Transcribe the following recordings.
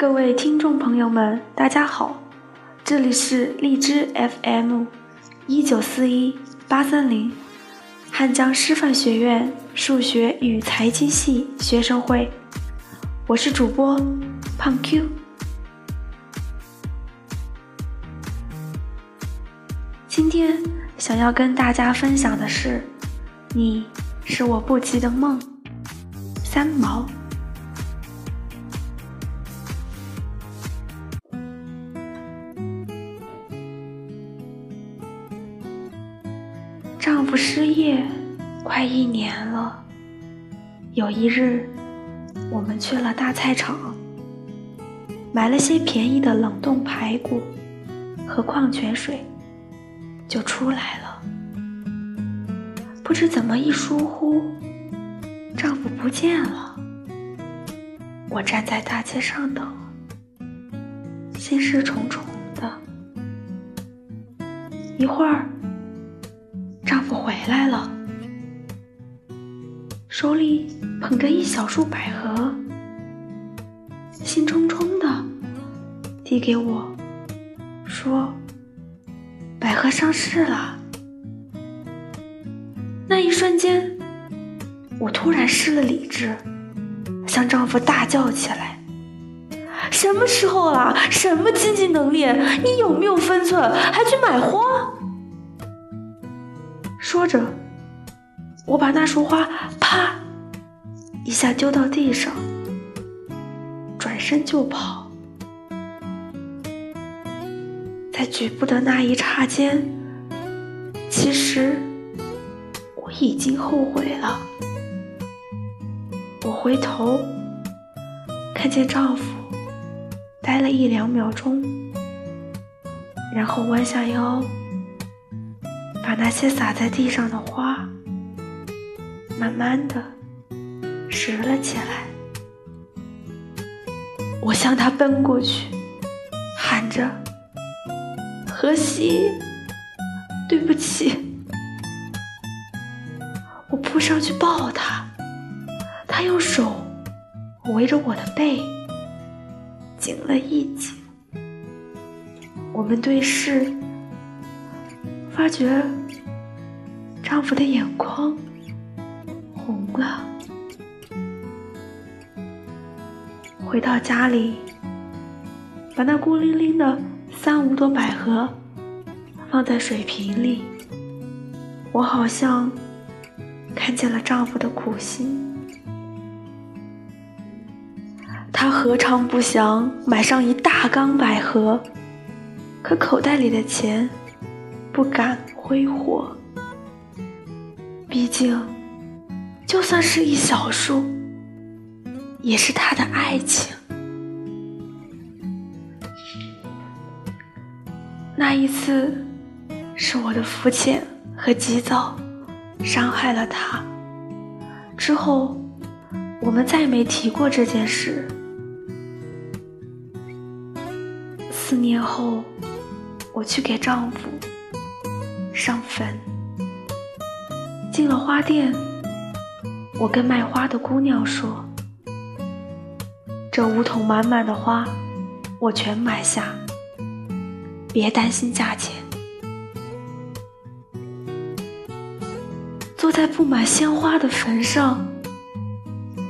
各位听众朋友们，大家好，这里是荔枝 FM 一九四一八三零，汉江师范学院数学与财经系学生会，我是主播胖 Q。今天想要跟大家分享的是，你是我不及的梦，三毛。丈夫失业快一年了。有一日，我们去了大菜场，买了些便宜的冷冻排骨和矿泉水，就出来了。不知怎么一疏忽，丈夫不见了。我站在大街上等，心事重重的。一会儿。丈夫回来了，手里捧着一小束百合，兴冲冲的递给我，说：“百合上市了。”那一瞬间，我突然失了理智，向丈夫大叫起来：“什么时候了？什么经济能力？你有没有分寸？还去买花？”说着，我把那束花啪一下丢到地上，转身就跑。在举步的那一刹间，其实我已经后悔了。我回头看见丈夫，呆了一两秒钟，然后弯下腰。把那些洒在地上的花，慢慢的拾了起来。我向他奔过去，喊着：“荷西，对不起。”我扑上去抱他，他用手围着我的背，紧了一紧。我们对视。发觉丈夫的眼眶红了。回到家里，把那孤零零的三五朵百合放在水瓶里，我好像看见了丈夫的苦心。他何尝不想买上一大缸百合，可口袋里的钱。不敢挥霍，毕竟，就算是一小束，也是他的爱情。那一次，是我的肤浅和急躁伤害了他。之后，我们再没提过这件事。四年后，我去给丈夫。上坟，进了花店，我跟卖花的姑娘说：“这五桶满满的花，我全买下，别担心价钱。”坐在布满鲜花的坟上，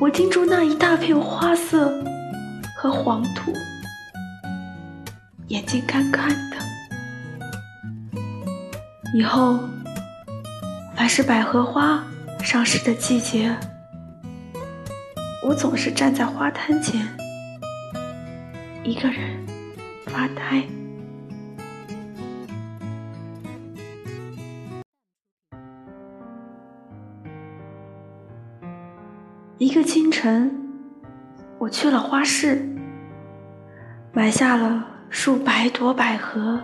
我盯住那一大片花色和黄土，眼睛干干的。以后，凡是百合花上市的季节，我总是站在花摊前，一个人发呆。一个清晨，我去了花市，买下了数百朵百合。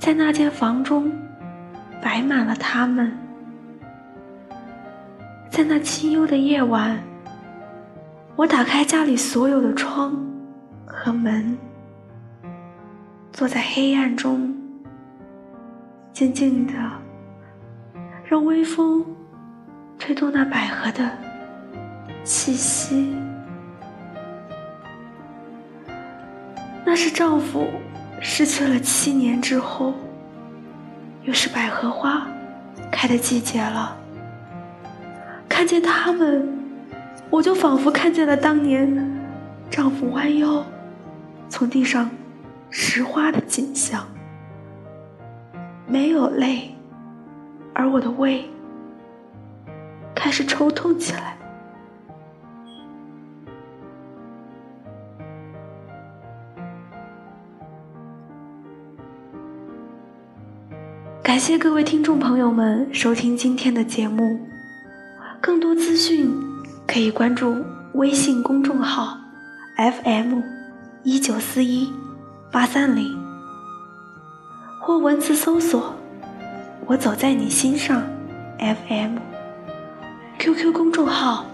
在那间房中，摆满了它们。在那清幽的夜晚，我打开家里所有的窗和门，坐在黑暗中，静静的，让微风吹动那百合的气息。那是丈夫失去了七年之后，又是百合花开的季节了。看见他们，我就仿佛看见了当年丈夫弯腰从地上拾花的景象。没有泪，而我的胃开始抽痛起来。感谢各位听众朋友们收听今天的节目，更多资讯可以关注微信公众号 FM 一九四一八三零，或文字搜索“我走在你心上 FM”，QQ 公众号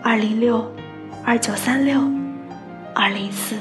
二零六二九三六二零四。